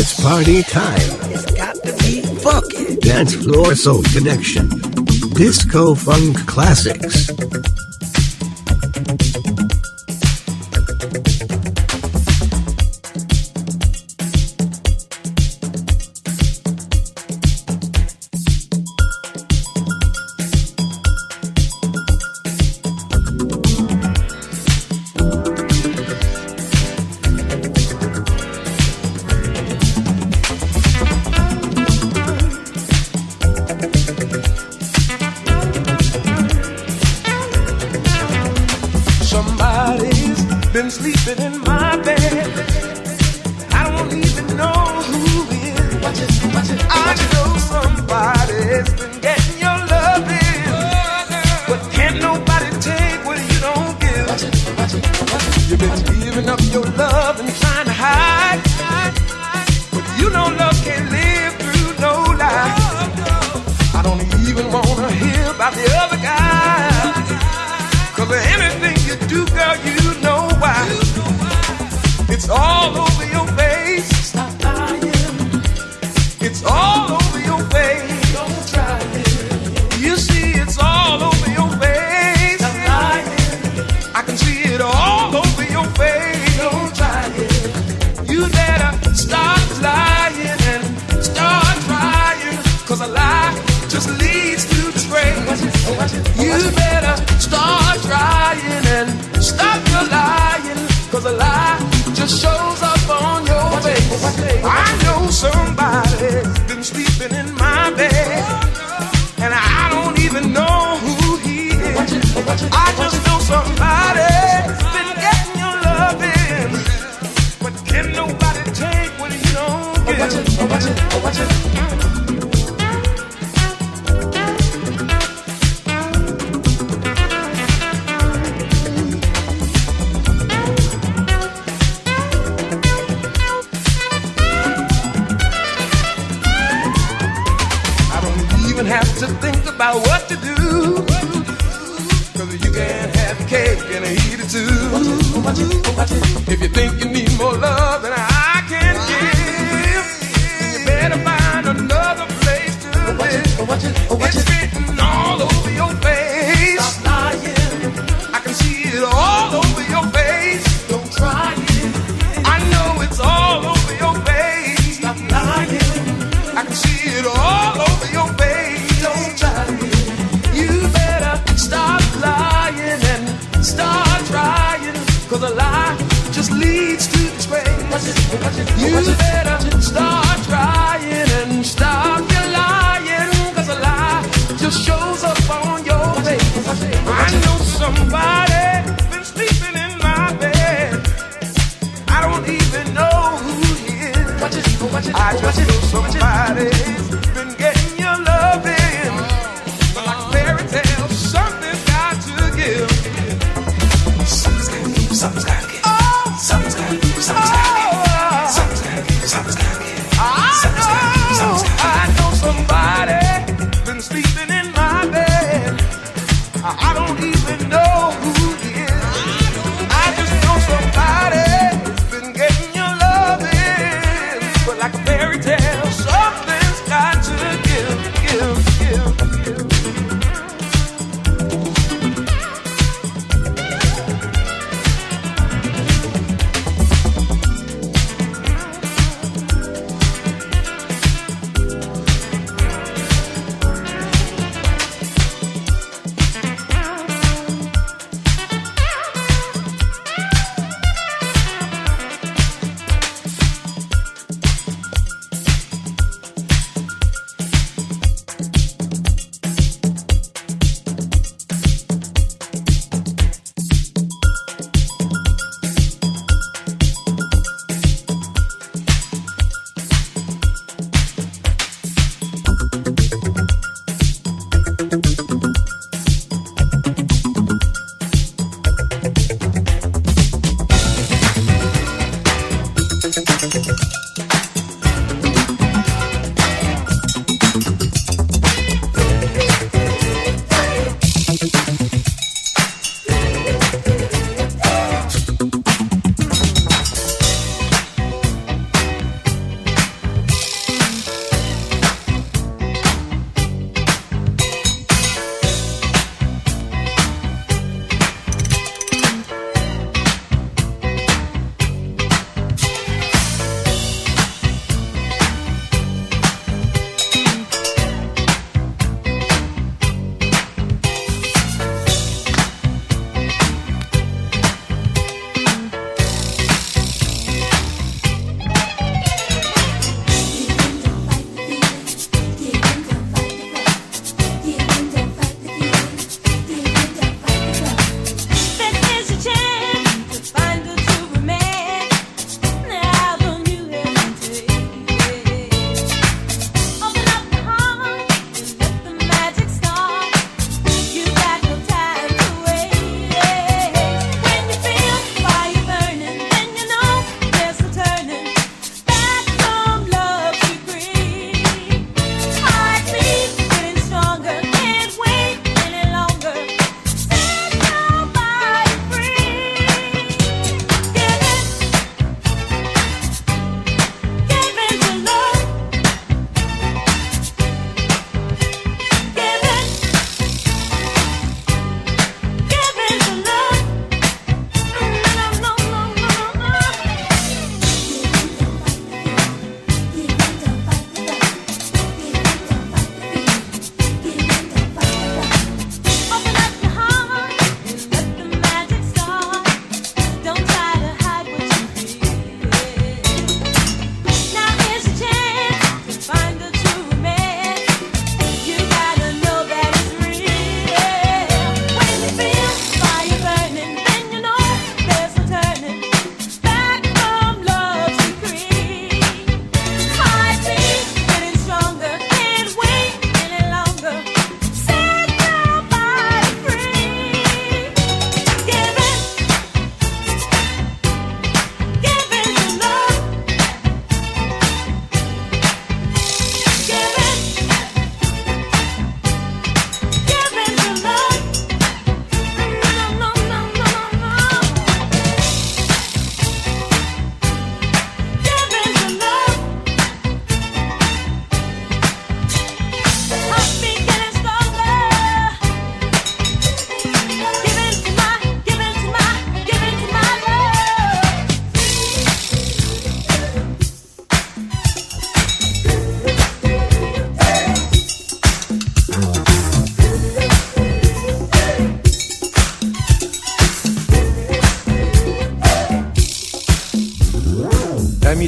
It's party time. It's got to be funky. Dance floor soul connection. Disco funk classics.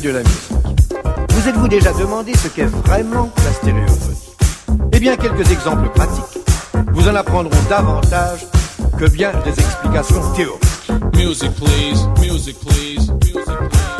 de la musique. Vous êtes-vous déjà demandé ce qu'est vraiment la stéréophonie Eh bien, quelques exemples pratiques vous en apprendront davantage que bien des explications théoriques. Music, please. Music, please. Music, please.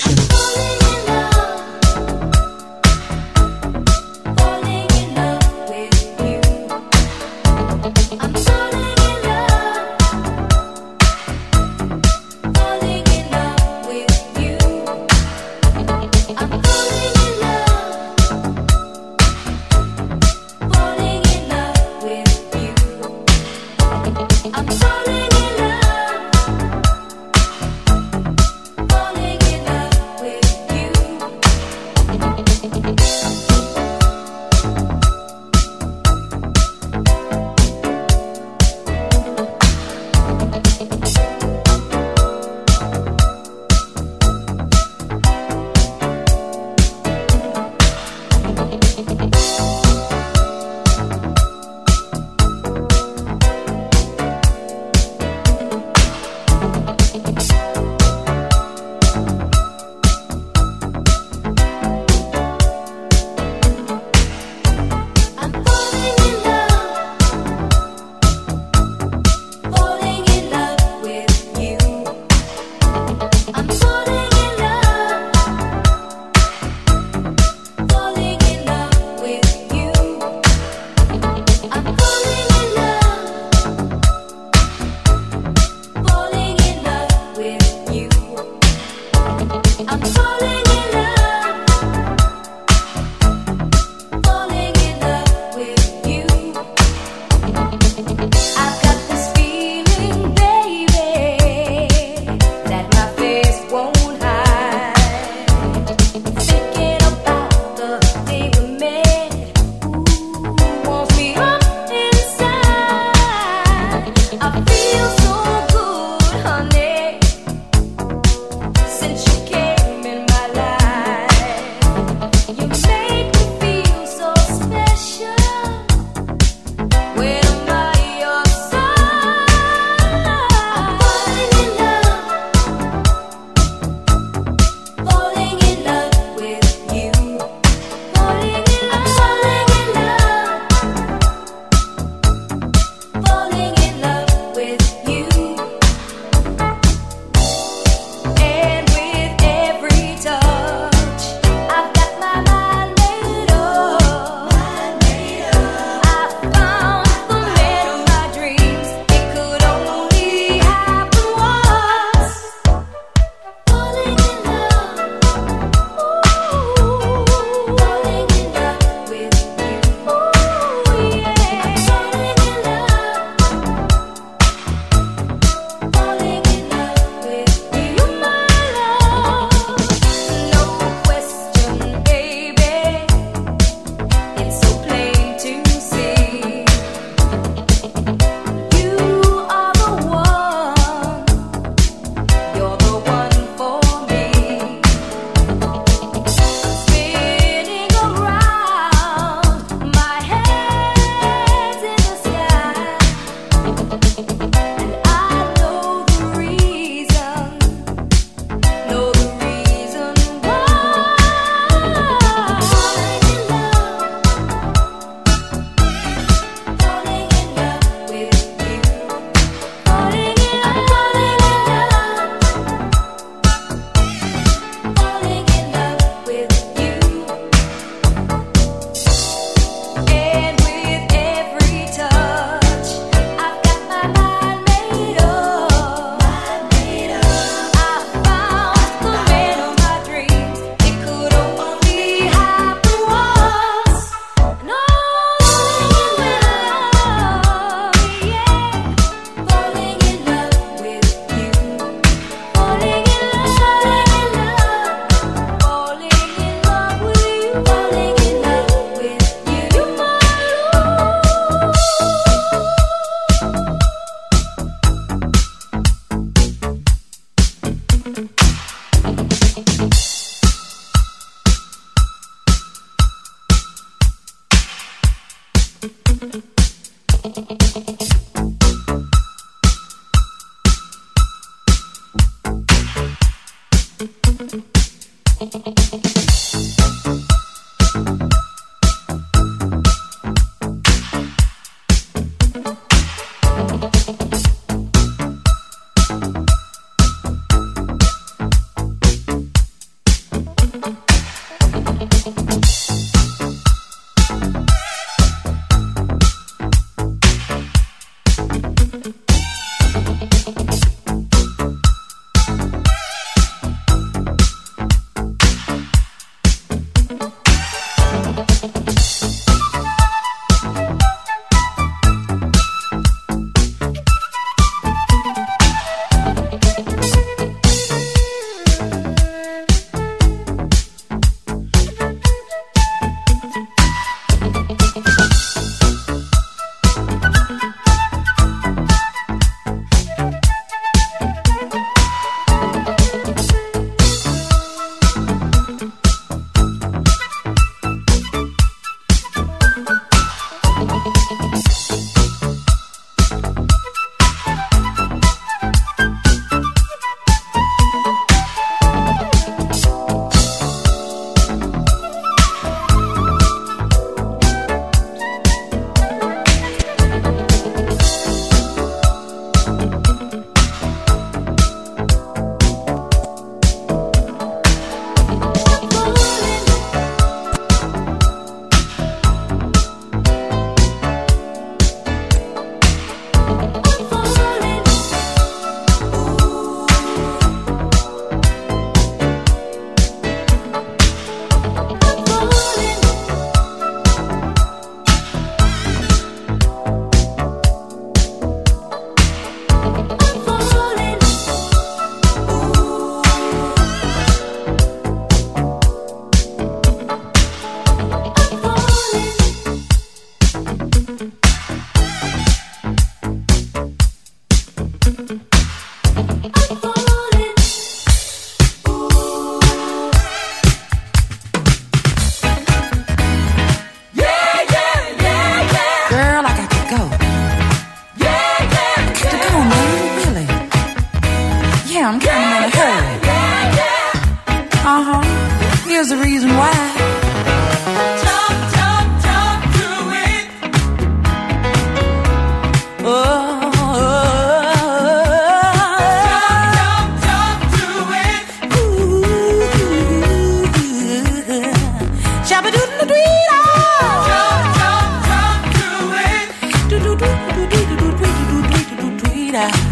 vida.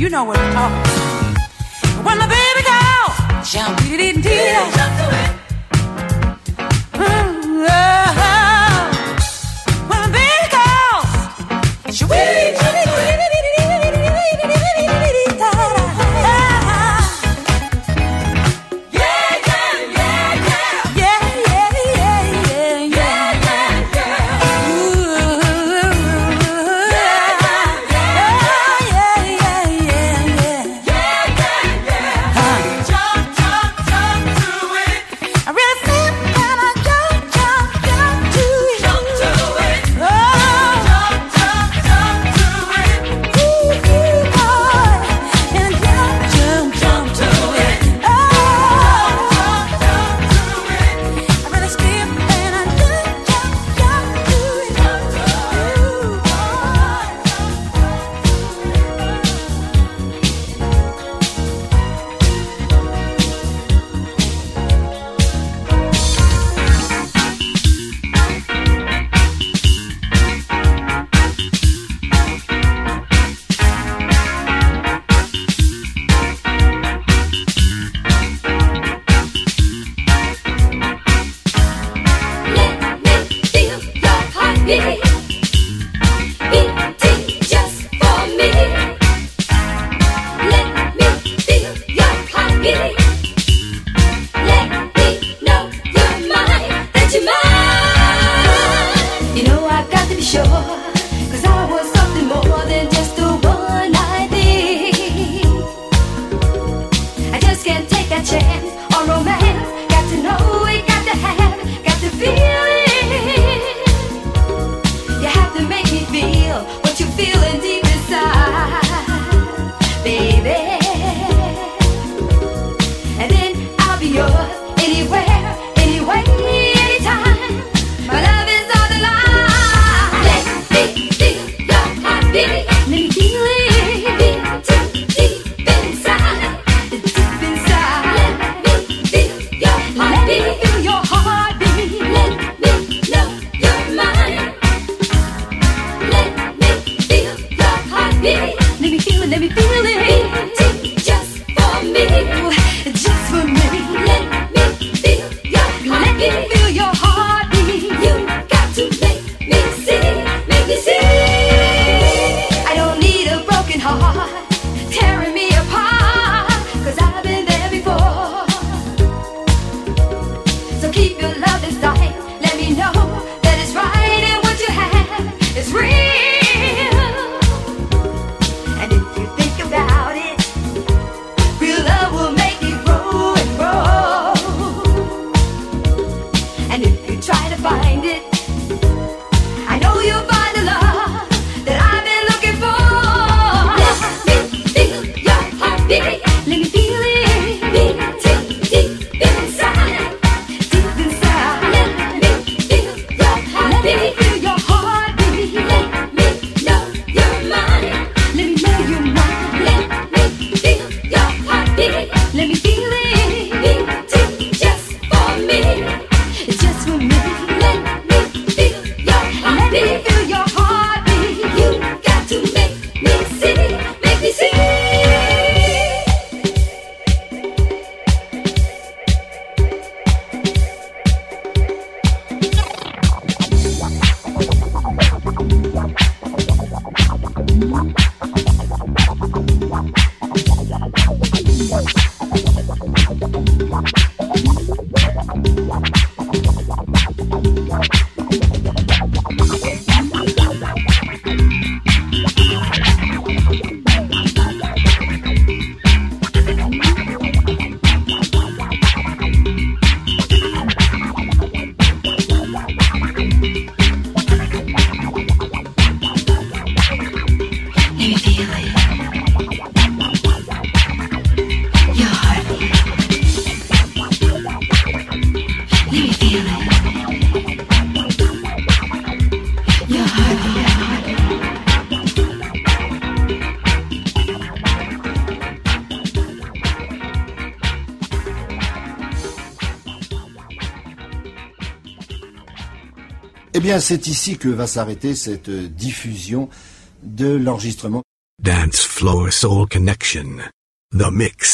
You know what I'm talking about. When baby girl jump, dee. C'est ici que va s'arrêter cette diffusion de l'enregistrement. Dance Floor Soul Connection. The Mix.